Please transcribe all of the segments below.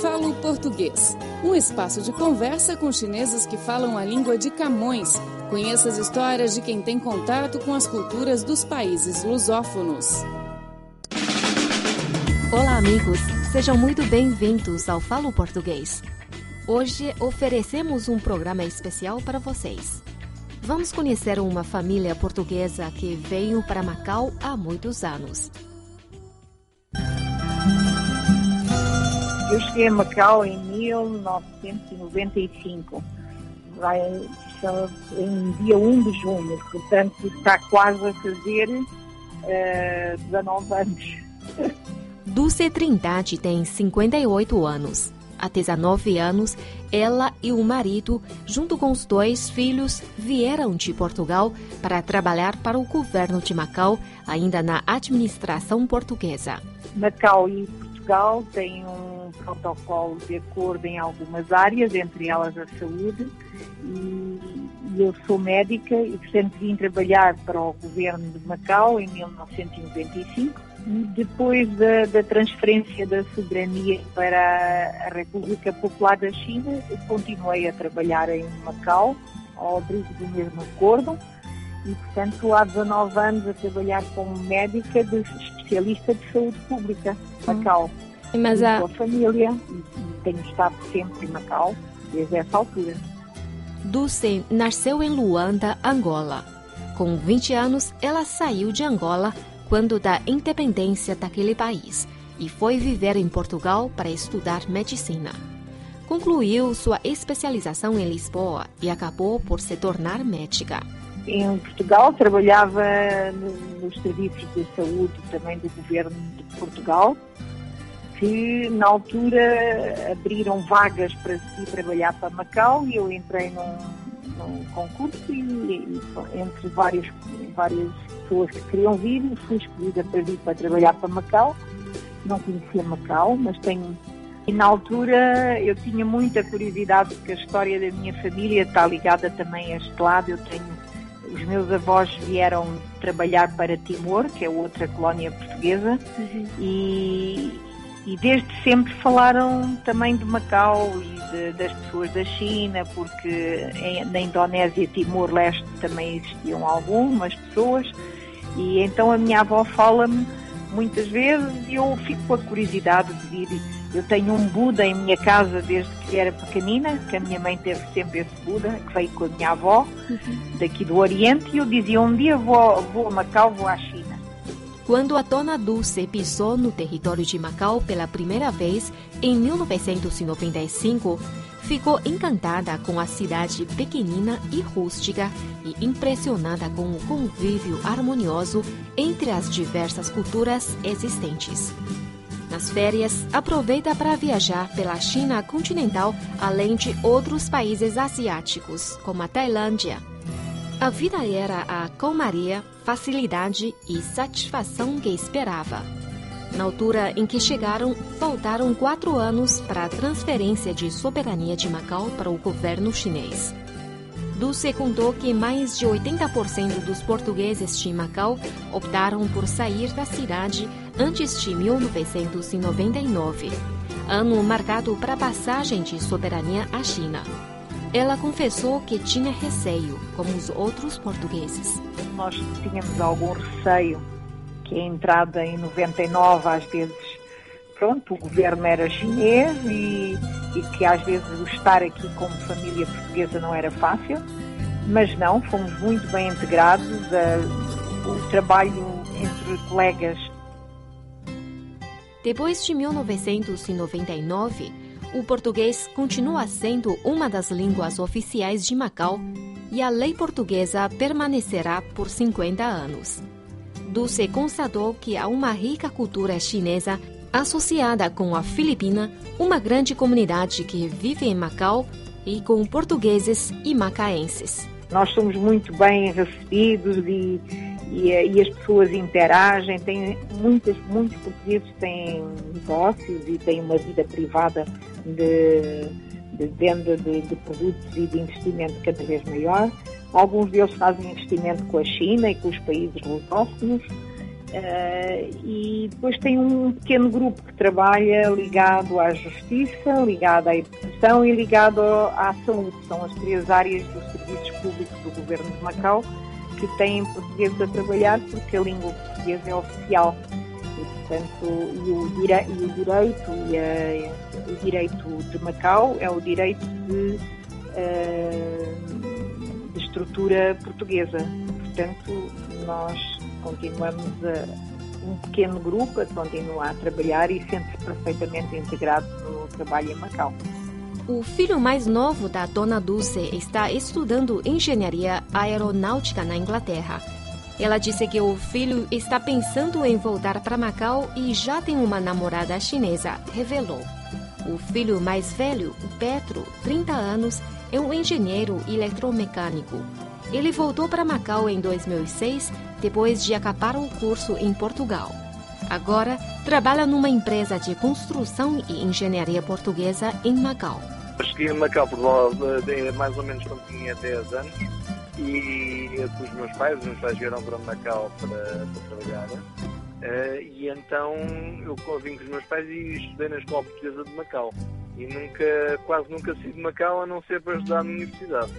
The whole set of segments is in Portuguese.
Falo Português, um espaço de conversa com chineses que falam a língua de Camões. Conheça as histórias de quem tem contato com as culturas dos países lusófonos. Olá, amigos. Sejam muito bem-vindos ao Falo Português. Hoje oferecemos um programa especial para vocês. Vamos conhecer uma família portuguesa que veio para Macau há muitos anos. Eu cheguei a Macau em 1995, vai, em dia 1 de junho, portanto está quase a fazer uh, 19 anos. Dulce Trindade tem 58 anos. Há 19 anos, ela e o marido, junto com os dois filhos, vieram de Portugal para trabalhar para o governo de Macau, ainda na administração portuguesa. Macau e Portugal têm um protocolo de acordo em algumas áreas, entre elas a saúde, e eu sou médica e, portanto, vim trabalhar para o governo de Macau em 1995 depois da, da, transferência da soberania para a República Popular da China, continuei a trabalhar em Macau, ao abrigo do mesmo acordo, e, portanto, há 19 anos a trabalhar como médica de especialista de saúde pública Macau. Mas a... Com a família, e, e tenho estado sempre em Macau desde essa altura. Dulce nasceu em Luanda, Angola. Com 20 anos, ela saiu de Angola quando da independência daquele país e foi viver em Portugal para estudar medicina. Concluiu sua especialização em Lisboa e acabou por se tornar médica. Em Portugal trabalhava nos serviços de saúde também do governo de Portugal, que na altura abriram vagas para se trabalhar para Macau e eu entrei num, num concurso e, e entre várias, várias pessoas que queriam vir, fui escolhida para vir para trabalhar para Macau. Não conhecia Macau, mas tenho. E na altura eu tinha muita curiosidade porque a história da minha família está ligada também a este lado. Eu tenho. Os meus avós vieram trabalhar para Timor, que é outra colónia portuguesa, uhum. e, e desde sempre falaram também de Macau e de, das pessoas da China, porque em, na Indonésia e Timor-Leste também existiam algumas pessoas. E então a minha avó fala-me muitas vezes e eu fico com a curiosidade de vir. Eu tenho um Buda em minha casa desde que era pequenina, que a minha mãe teve sempre esse Buda, que veio com a minha avó, uhum. daqui do Oriente, e eu dizia, um dia vou, vou a Macau, vou à China. Quando a Dona Dulce pisou no território de Macau pela primeira vez, em 1995, ficou encantada com a cidade pequenina e rústica e impressionada com o convívio harmonioso entre as diversas culturas existentes. Nas férias, aproveita para viajar pela China continental, além de outros países asiáticos, como a Tailândia. A vida era a calmaria, facilidade e satisfação que esperava. Na altura em que chegaram, faltaram quatro anos para a transferência de soberania de Macau para o governo chinês. Dulce contou que mais de 80% dos portugueses de Macau optaram por sair da cidade antes de 1999, ano marcado para a passagem de soberania à China. Ela confessou que tinha receio, como os outros portugueses. Nós tínhamos algum receio que a entrada em 99 às vezes, pronto, o governo era chinês e, e que às vezes o estar aqui como família portuguesa não era fácil, mas não, fomos muito bem integrados, o trabalho entre colegas. Depois de 1999, o português continua sendo uma das línguas oficiais de Macau e a lei portuguesa permanecerá por 50 anos. Dulce constatou que há uma rica cultura chinesa associada com a Filipina, uma grande comunidade que vive em Macau e com portugueses e macaenses. Nós somos muito bem recebidos e, e, e, as pessoas interagem. Tem muitas, muitos portugueses têm negócios e têm uma vida privada de, de venda de, de produtos e de investimento cada vez maior. Alguns deles fazem investimento com a China e com os países lusófonos Uh, e depois tem um pequeno grupo que trabalha ligado à justiça, ligado à educação e ligado à saúde. São as três áreas dos serviços públicos do governo de Macau que têm português a trabalhar porque a língua portuguesa é oficial. E, portanto, e o, dire e o direito e a, o direito de Macau é o direito de, uh, de estrutura portuguesa. Portanto, nós continuamos a um pequeno grupo a continuar a trabalhar e sente-se perfeitamente integrado no trabalho em Macau. O filho mais novo da Dona Dulce está estudando engenharia aeronáutica na Inglaterra. Ela disse que o filho está pensando em voltar para Macau e já tem uma namorada chinesa, revelou. O filho mais velho, Petro, 30 anos, é um engenheiro eletromecânico. Ele voltou para Macau em 2006, depois de acabar o curso em Portugal. Agora, trabalha numa empresa de construção e engenharia portuguesa em Macau. Cheguei em Macau por volta mais ou menos quando tinha 10 anos e com os meus pais, os meus pais vieram para Macau para, para trabalhar. Uh, e então eu vim com os meus pais e estudei na Escola Portuguesa de Macau. E nunca, quase nunca saí de Macau a não ser para estudar na universidade.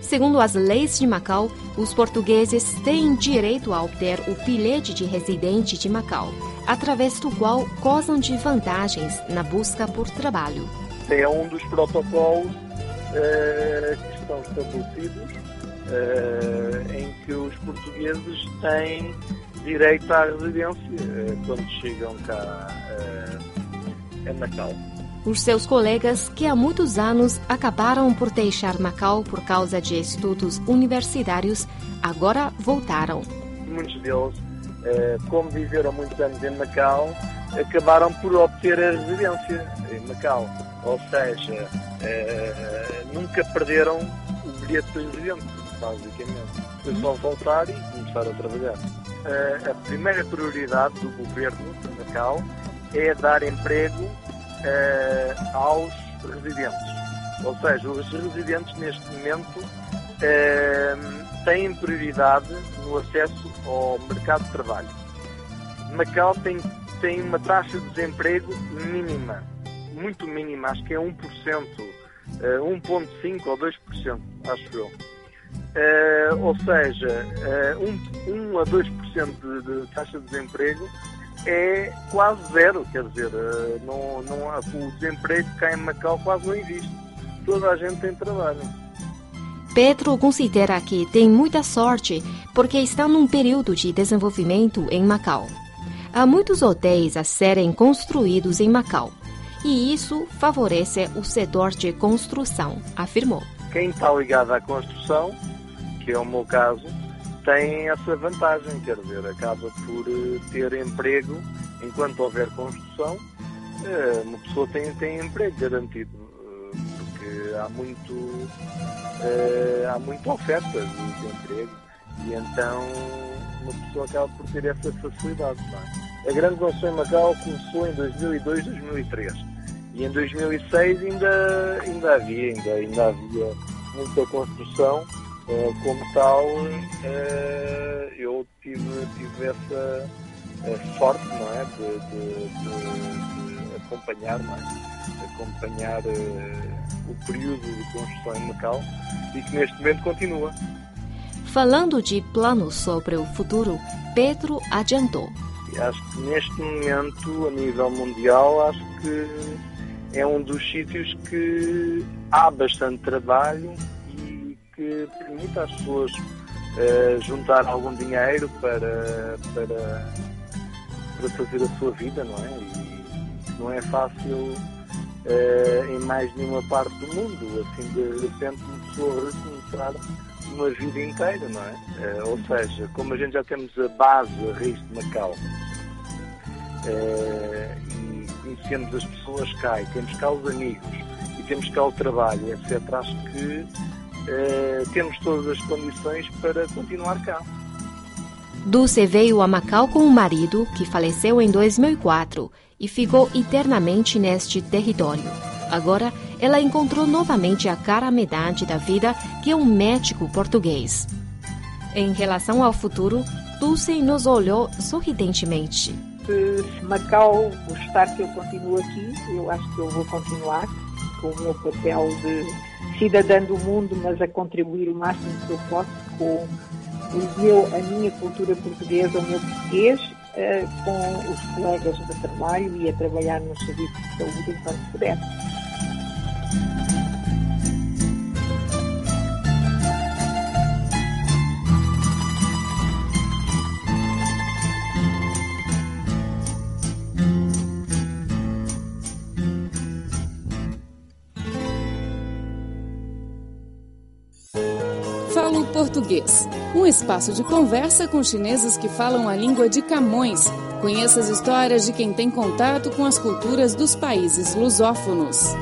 Segundo as leis de Macau, os portugueses têm direito a obter o bilhete de residente de Macau, através do qual gozam de vantagens na busca por trabalho. É um dos protocolos uh, que estão estabelecidos uh, em que os portugueses têm direito à residência uh, quando chegam cá a Macau. Os seus colegas, que há muitos anos acabaram por deixar Macau por causa de estudos universitários, agora voltaram. Muitos deles, eh, como viveram muitos anos em Macau, acabaram por obter a residência em Macau. Ou seja, eh, nunca perderam o bilhete de residência, basicamente. Foi só voltar e começar a trabalhar. Eh, a primeira prioridade do governo de Macau é dar emprego uh, aos residentes. Ou seja, os residentes neste momento têm prioridade no acesso ao mercado de trabalho. Macau tem, tem uma taxa de desemprego mínima, muito mínima, acho que é 1%, uh, 1,5% ou 2%, acho eu. Uh, ou seja, uh, 1, 1 a 2% de, de taxa de desemprego é quase zero, quer dizer, eh, não, não o desemprego cá em Macau quase não existe. Toda a gente tem trabalho. Pedro considera que tem muita sorte porque está num período de desenvolvimento em Macau. Há muitos hotéis a serem construídos em Macau e isso favorece o setor de construção, afirmou. Quem está ligado à construção, que é o meu caso, tem essa vantagem, quer dizer, acaba por eh, ter emprego enquanto houver construção, eh, uma pessoa tem, tem emprego garantido, eh, porque há muito há muita oferta de, de emprego e então uma pessoa acaba por ter essa facilidade. É? A grande construção em Macau começou em 2002, 2003 e em 2006 ainda, ainda havia, ainda, ainda havia muita construção Uh, como tal, uh, eu tive, tive essa uh, sorte, não é? De, de, de, de acompanhar, não é? acompanhar o período de construção em Macau e que neste momento continua. Falando de planos sobre o futuro, Pedro adiantou. Acho que neste momento, a nível mundial, acho que é um dos sítios que há bastante trabalho que permita às pessoas uh, juntar algum dinheiro para, para, para fazer a sua vida, não é? E não é fácil uh, em mais nenhuma parte do mundo, assim de repente uma pessoa recomeçar uma vida inteira, não é? Uh, ou seja, como a gente já temos a base, a raiz de Macau, e conhecemos as pessoas cá, e temos cá os amigos, e temos cá o trabalho, etc., acho que eh, temos todas as condições para continuar cá. Dulce veio a Macau com o marido, que faleceu em 2004, e ficou eternamente neste território. Agora, ela encontrou novamente a cara metade da vida, que é um médico português. Em relação ao futuro, Dulce nos olhou sorridentemente. Se Macau gostar que eu continue aqui, eu acho que eu vou continuar com o meu papel de cidadã do mundo, mas a contribuir o máximo que eu posso com o meu, a minha cultura portuguesa, o meu português, uh, com os colegas de trabalho e a trabalhar no serviço de saúde enquanto puder. Português, um espaço de conversa com chineses que falam a língua de Camões. Conheça as histórias de quem tem contato com as culturas dos países lusófonos.